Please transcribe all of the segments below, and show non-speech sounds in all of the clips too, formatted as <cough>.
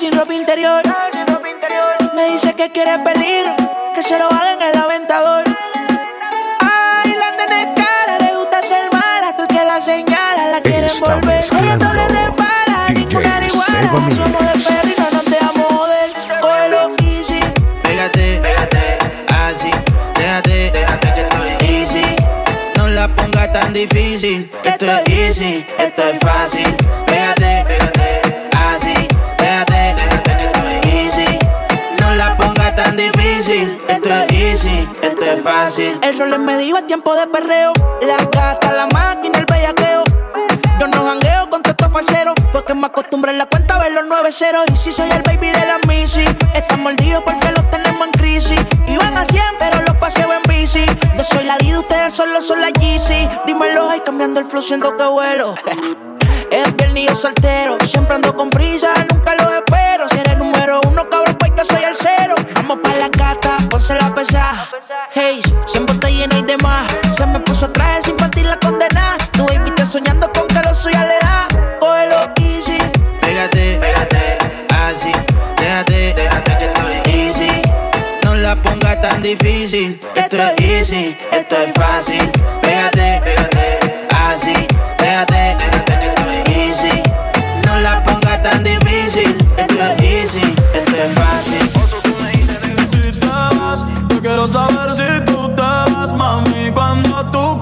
sin ropa interior. Me dice que quiere peligro, que se lo haga en el aventador. Ay, la nene cara, le gusta ser mala, tú que la señala, la quiere volver. Ella no le repara, ninguna igual. Somos de perro y no nos dejamos joder. Cógelo easy. Pégate, pégate, así, déjate, déjate que estoy easy. No la ponga tan difícil, esto es easy, esto es fácil. Pégate, pégate, fácil. El rol me medio a tiempo de perreo. La gata, la máquina, el bellaqueo. Yo no jangueo con todo falsero. Fue que me acostumbré en la cuenta a ver los 9 ceros. Y si soy el baby de la Missy, están mordidos porque los tenemos en crisis. Iban a 100, pero los paseo en bici. Yo soy la D, ustedes solo son la Yeezy. Dímelo ahí cambiando el flow, siendo que vuelo. <laughs> Es viernes soltero, siempre ando con prisa, nunca lo ponse la pesa. Hey, siempre te llena y demás. Se me puso traje sin partir la condena. Tu baby está soñando con que lo suya le da. Cógelo easy. Pégate, pégate, así, déjate, déjate que estoy easy. No la pongas tan difícil. Esto es easy, esto es fácil. Pégate, quiero saber si tú te vas, mami, cuando tú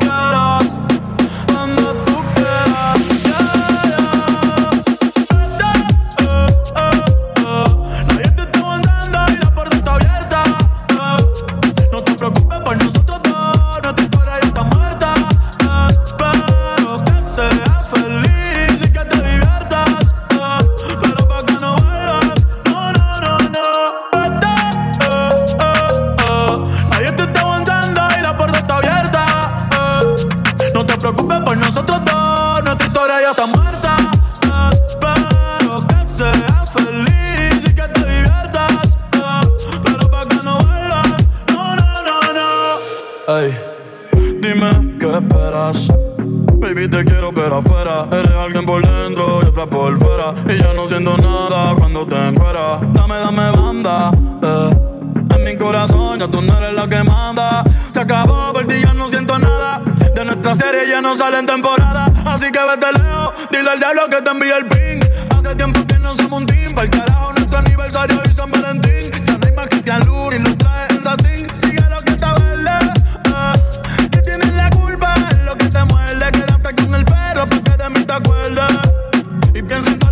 Y ya no siento nada cuando te encueras. Dame, dame banda. Eh. En mi corazón ya tú no eres la que manda. Se acabó, por ti ya no siento nada. De nuestra serie ya no sale en temporada. Así que vete lejos, dile al diablo que te envíe el ping. Hace tiempo que no somos un team. Para el carajo, nuestro aniversario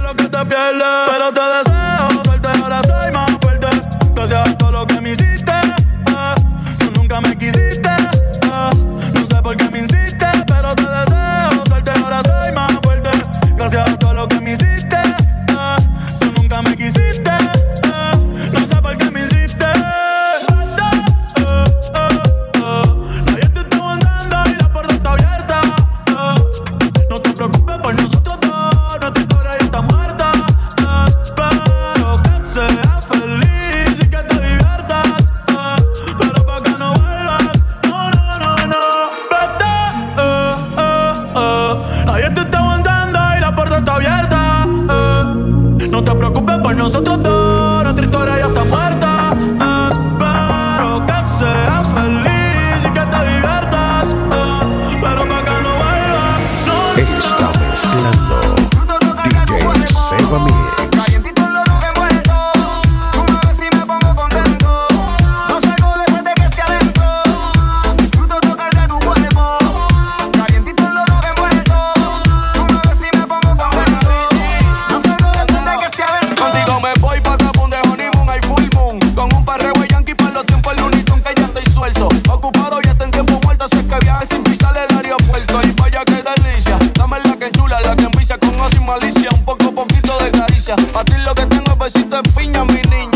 lo que te pierdes. Pero te deseo suerte, ahora soy más fuerte. Gracias a todo lo que me hiciste. eh. Nunca me quisiste. Gracias. A ti lo que tengo es besito de piña, mi niña.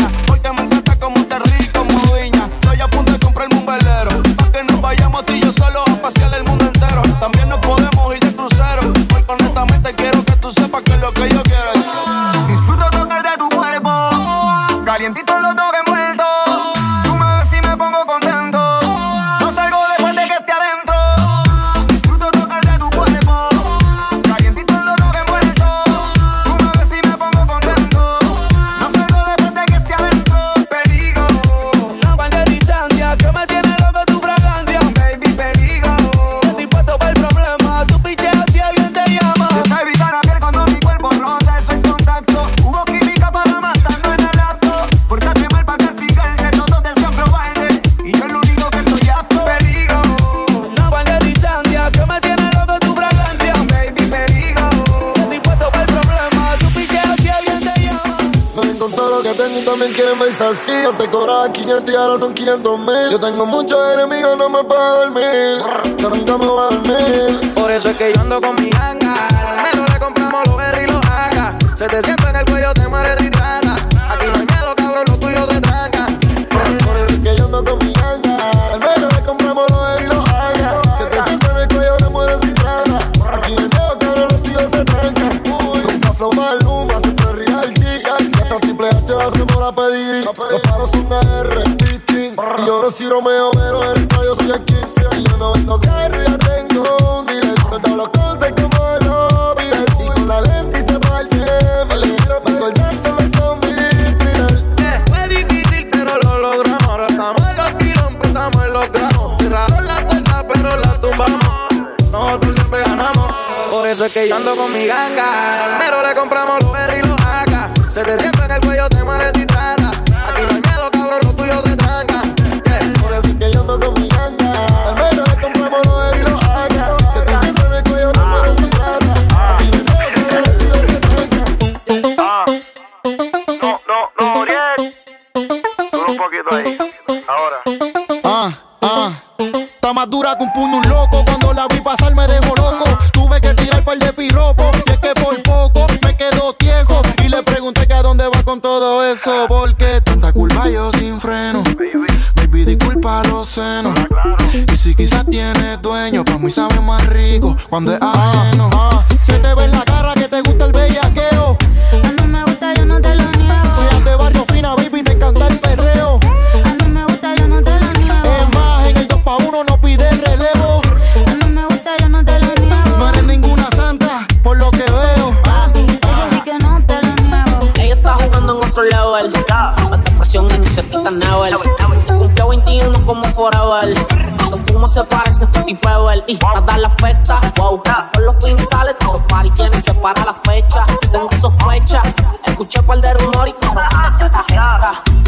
Tengo y también quieren verse así. Yo te cobraba 500 y ahora son 500 mil. Yo tengo muchos enemigos, no me puedo dormir. Pero nunca me voy a dormir. Por eso es que yo ando con mi ganga. Al menos le compramos los berry y los haga. Se te sienta en el cuello, te mueres de hidrata. Aquí no hay miedo, cabrón, lo tuyo se tranca. Por eso es que yo ando con mi ganga. Al menos le compramos los y los haga. Se te sienta en el cuello, te mueres sin nada. Aquí no veo que ahora los tíos se trancan. Nunca flow maluma, H hacemos la pedir. Los paros son AR, Pitching. Y yo no soy Romeo, pero el yo soy aquí. Y yo no vendo carro, ya tengo un dealer. Me los cortes como los Beatles. Y con la lente y se parte. Me le quiero Michael Jackson, los zombies, thriller. Fue difícil, pero lo logramos. Ahora estamos en los tiros, empezamos en los gramos. Cerraron la puerta, pero la tumbamos. Nosotros siempre ganamos. Por eso es que yo ando con mi ganga. Al mero le compramos los berry y los haga. Se te sienta en el cuello, con todo eso. Porque tanta curva yo sin freno. Baby, disculpa los senos. Y si quizás tienes dueño, pa' mí sabe más rico cuando es ajeno. Se te ve en la cara que te gusta el bellaqueo. Se quita never. Cumplió 21 como forever. Cómo se parece Fruity Pebble y nada la afecta. Wow, por los pins sale todos los party quieren separar la fecha. Tengo sospecha, escuché par de rumor y como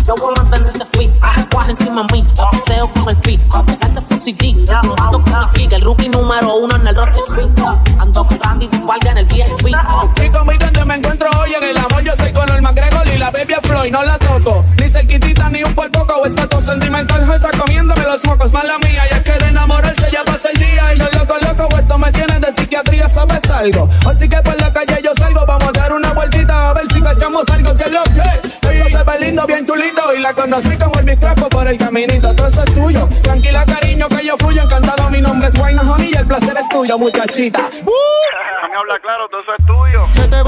Yo voy a mantenerte fit, cuaje encima mí, paseo con el fit, dejarte full CD. Ando con mi el rookie número uno en el rock street. Ando con Randy, guardia en el VIP. Y conmigo algo? Hoy sí que por la calle yo salgo, vamos a dar una vueltita a ver si cachamos algo que lo que. Ella se ve lindo, bien chulito y la conocí como el bistraco por el caminito, todo eso es tuyo. Tranquila, cariño, que yo fluyo, encantado, mi nombre es Wayne Honey y el placer es tuyo, muchachita. <laughs> Me habla claro, todo eso es tuyo. Se te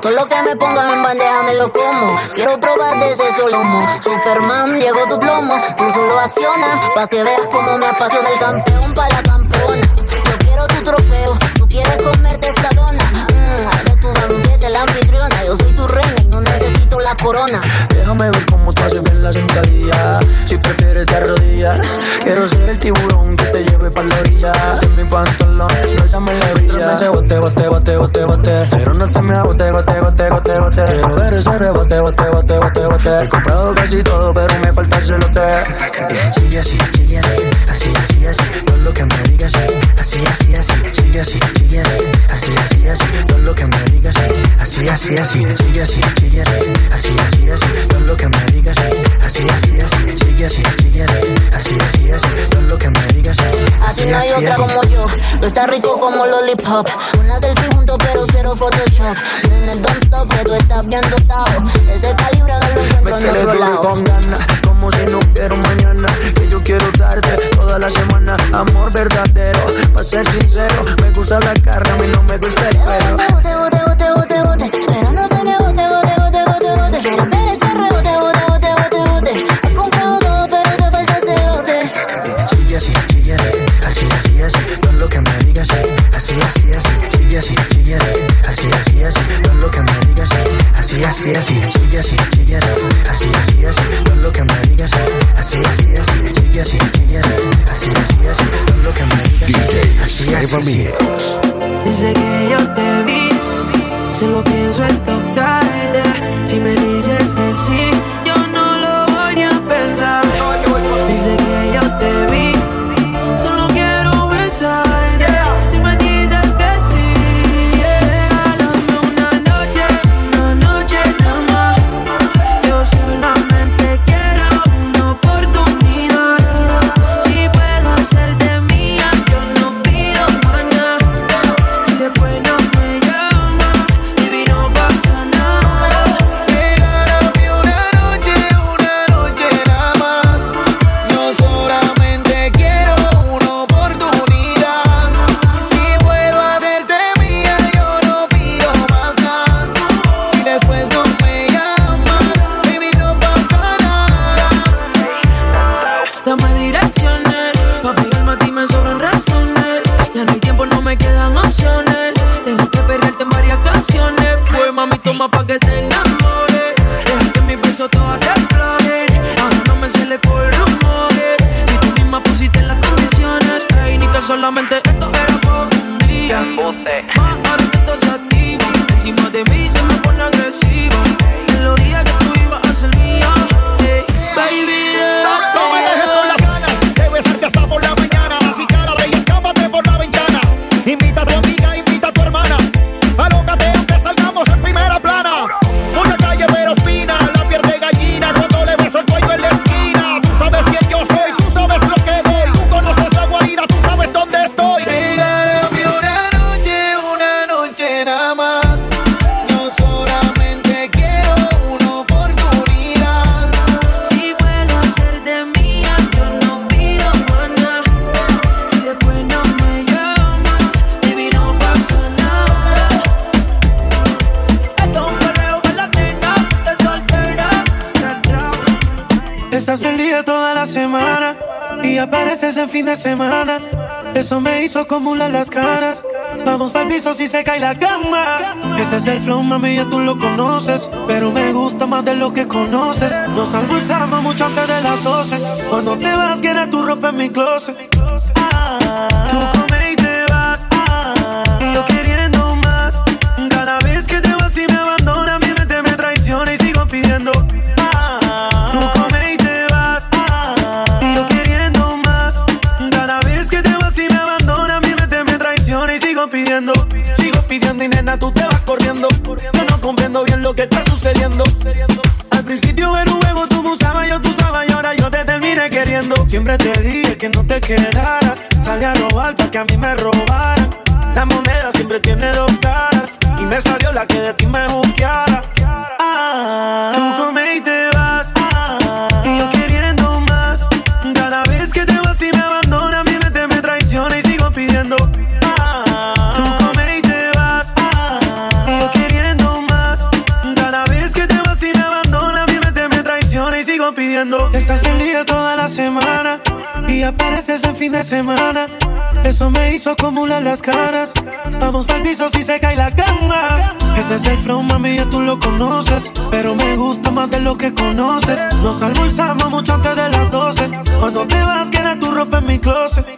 todo lo que me pongas en bandeja me lo como. Quiero probar de ese solomo. Superman, llegó tu plomo. Tú solo acciona pa' que veas cómo me apasiona el campeón para la campeona. Yo quiero tu trofeo. Tú quieres comerte esta dona. Mmm, haré tu banquete, la anfitriona. Yo soy tu reina y no necesito la corona. Déjame ver cómo tú haces bien la sentadilla. Si prefieres te arrodillas. Quiero ser el tiburón que te lleve para la orilla. En mi pantalón, suéltame la brilla. meses bote, bote, bote, bote, bote. Pero no te me bote, bote, bote, bote, bote. Quiero ver ese rebote, bote, bote, bote, bote. He comprado casi todo, pero me falta el celote. Sigue así, sigue así, así, así, así. Todo lo que me digas, así, así, así. Sigue así, sigue así, así, así, así. Todo lo que me digas, así, así, así. Sigue así, sigue así, así, así, así. Todo lo que me digas, así, así, así. Sigue así, sigue así, así, así, así. Todo lo que me digas, así, no hay otra como yo. Tú estás rico como lollipop. Una selfie junto, pero cero Photoshop. En el don't stop, que tú estás bien dotado. Ese calibre lo encuentro en otro lado. como si no quiero mañana. Quiero darte toda la semana. Amor verdadero, para ser sincero. Me gusta la carne, a mí no me gusta el pelo. Bote, bote, bote, bote, bote. Pero no te me bote, bote, bote, bote, bote. Quiero ver este rebote, bote, bote, bote, bote. Has comprado todo, pero te falta el celote. Sigue así, sigue así, así, así, así. Todo lo que me digas, así, así, así. Sigue así, sigue así, así, así, así. Todo lo que me digas, así, así, así. Sigue así, sigue así, así, así, así. Así, así, así, así, lo que me digas, así, así, así. Desde que yo te vi, solo pienso en tocarte. Si me solamente esto era por un día. Más ahora que estás activo, encima de mí se me pone agresivo. Apareces en fin de semana. Eso me hizo acumular las caras. Vamos pa'l piso si se cae la cama. Ese es el flow, mami, ya tú lo conoces. Pero me gusta más de lo que conoces. Nos almorzamos mucho antes de las 12. Cuando te vas, queda tu ropa en mi closet. Ah, Siempre te dije que no te quedaras. Salí a robar para que a mí me apareces en fin de semana. Eso me hizo acumular las caras. Vamos pa'l piso si se cae la cama. Ese es el flow, mami, ya tú lo conoces. Pero me gusta más de lo que conoces. Nos almorzamos mucho antes de las 12. Cuando te vas, queda tu ropa en mi closet.